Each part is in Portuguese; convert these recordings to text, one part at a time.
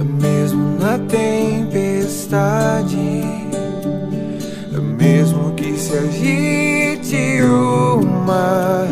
mesmo na tempestade, mesmo que se agite o mar,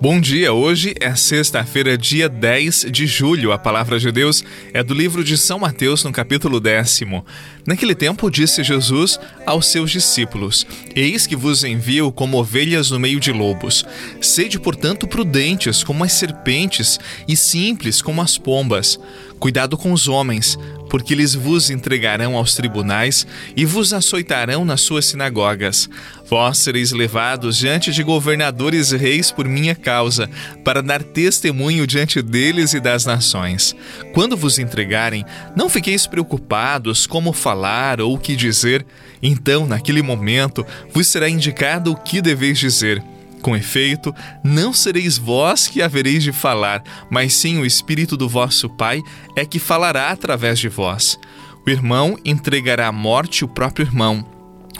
Bom dia, hoje é sexta-feira, dia 10 de julho. A palavra de Deus é do livro de São Mateus, no capítulo décimo. Naquele tempo disse Jesus aos seus discípulos: Eis que vos envio como ovelhas no meio de lobos. Sede, portanto, prudentes como as serpentes e simples como as pombas. Cuidado com os homens, porque eles vos entregarão aos tribunais e vos açoitarão nas suas sinagogas. Vós sereis levados diante de governadores e reis por minha causa, para dar testemunho diante deles e das nações. Quando vos entregarem, não fiqueis preocupados como falar ou o que dizer. Então, naquele momento, vos será indicado o que deveis dizer. Com efeito, não sereis vós que havereis de falar, mas sim o Espírito do vosso Pai é que falará através de vós. O irmão entregará à morte o próprio irmão.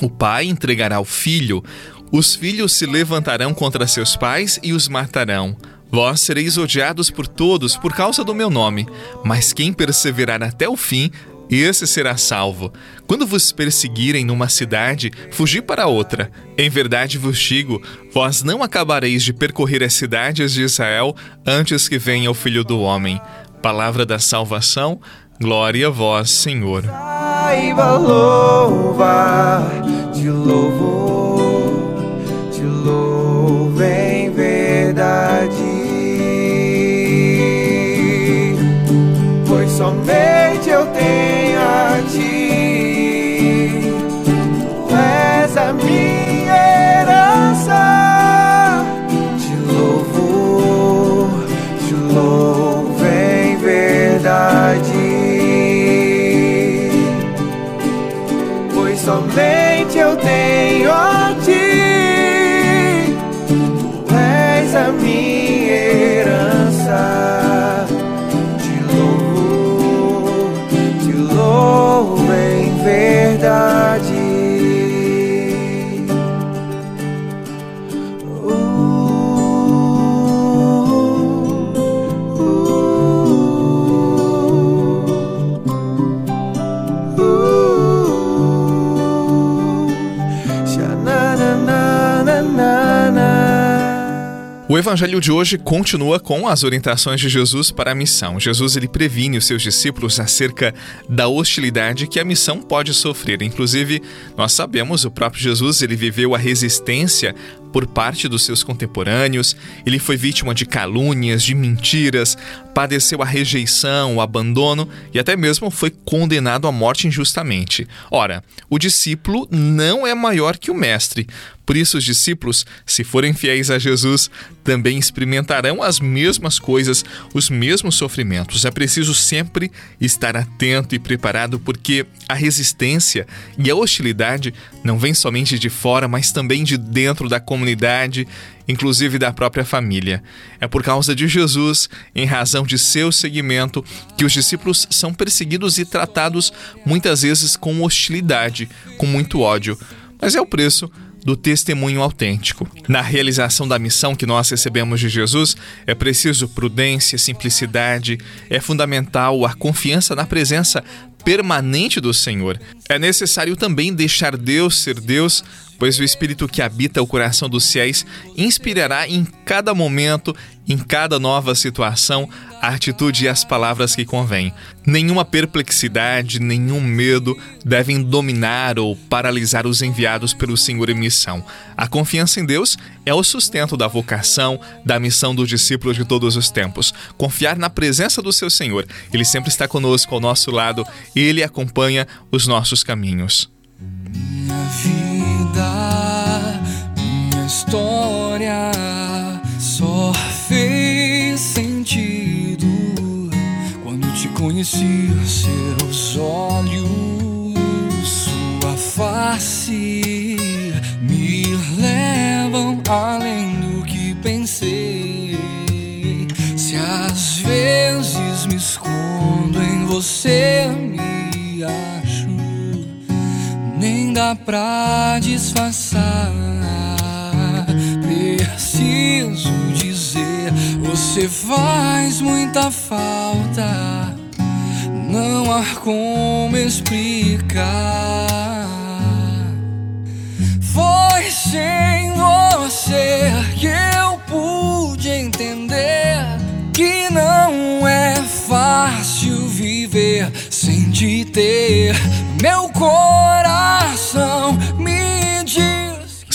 O pai entregará o filho. Os filhos se levantarão contra seus pais e os matarão. Vós sereis odiados por todos por causa do meu nome, mas quem perseverar até o fim esse será salvo. Quando vos perseguirem numa cidade, fugi para outra. Em verdade vos digo: vós não acabareis de percorrer as cidades de Israel antes que venha o Filho do Homem. Palavra da salvação, glória a vós, Senhor. Saiba louvar, somente eu tenho a ti. O evangelho de hoje continua com as orientações de Jesus para a missão. Jesus ele previne os seus discípulos acerca da hostilidade que a missão pode sofrer. Inclusive, nós sabemos, o próprio Jesus ele viveu a resistência por parte dos seus contemporâneos, ele foi vítima de calúnias, de mentiras, padeceu a rejeição, o abandono e até mesmo foi condenado à morte injustamente. Ora, o discípulo não é maior que o mestre. Por isso, os discípulos, se forem fiéis a Jesus, também experimentarão as mesmas coisas, os mesmos sofrimentos. É preciso sempre estar atento e preparado, porque a resistência e a hostilidade não vêm somente de fora, mas também de dentro da comunidade, inclusive da própria família. É por causa de Jesus, em razão de seu seguimento, que os discípulos são perseguidos e tratados muitas vezes com hostilidade, com muito ódio. Mas é o preço do testemunho autêntico. Na realização da missão que nós recebemos de Jesus, é preciso prudência, simplicidade, é fundamental a confiança na presença permanente do Senhor. É necessário também deixar Deus ser Deus, pois o Espírito que habita o coração dos fiéis inspirará em cada momento, em cada nova situação, a atitude e as palavras que convêm. Nenhuma perplexidade, nenhum medo devem dominar ou paralisar os enviados pelo Senhor em missão. A confiança em Deus é o sustento da vocação, da missão dos discípulos de todos os tempos. Confiar na presença do seu Senhor. Ele sempre está conosco ao nosso lado e ele acompanha os nossos caminhos. Minha vida, minha história só fez sentido quando te conheci seus olhos, sua face além do que pensei. Se às vezes me escondo em você, me acho, nem dá pra disfarçar. Preciso dizer: você faz muita falta. Não há como explicar. Foi sem que eu pude entender que não é fácil viver sem te ter. Meu coração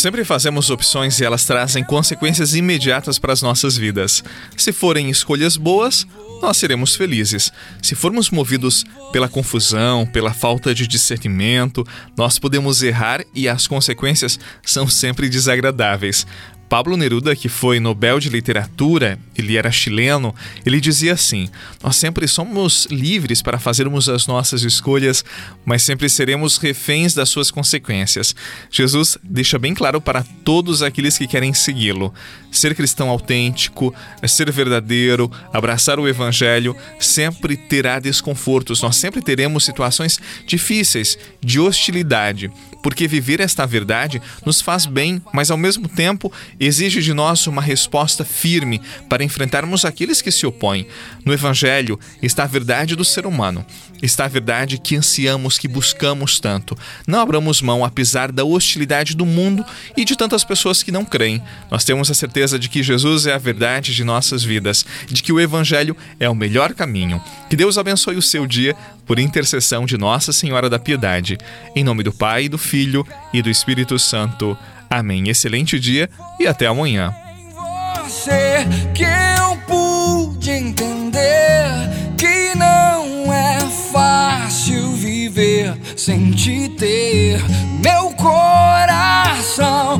Sempre fazemos opções e elas trazem consequências imediatas para as nossas vidas. Se forem escolhas boas, nós seremos felizes. Se formos movidos pela confusão, pela falta de discernimento, nós podemos errar e as consequências são sempre desagradáveis. Pablo Neruda, que foi Nobel de Literatura, ele era chileno, ele dizia assim: Nós sempre somos livres para fazermos as nossas escolhas, mas sempre seremos reféns das suas consequências. Jesus deixa bem claro para todos aqueles que querem segui-lo: ser cristão autêntico, ser verdadeiro, abraçar o evangelho, sempre terá desconfortos, nós sempre teremos situações difíceis, de hostilidade, porque viver esta verdade nos faz bem, mas ao mesmo tempo exige de nós uma resposta firme para enfrentarmos aqueles que se opõem. No Evangelho está a verdade do ser humano, está a verdade que ansiamos, que buscamos tanto. Não abramos mão, apesar da hostilidade do mundo e de tantas pessoas que não creem. Nós temos a certeza de que Jesus é a verdade de nossas vidas, de que o Evangelho é o melhor caminho. Que Deus abençoe o seu dia por intercessão de Nossa Senhora da Piedade. Em nome do Pai, do Filho e do Espírito Santo. Amém. Excelente dia e até amanhã. Você que eu pude entender que não é fácil viver sem te ter. Meu coração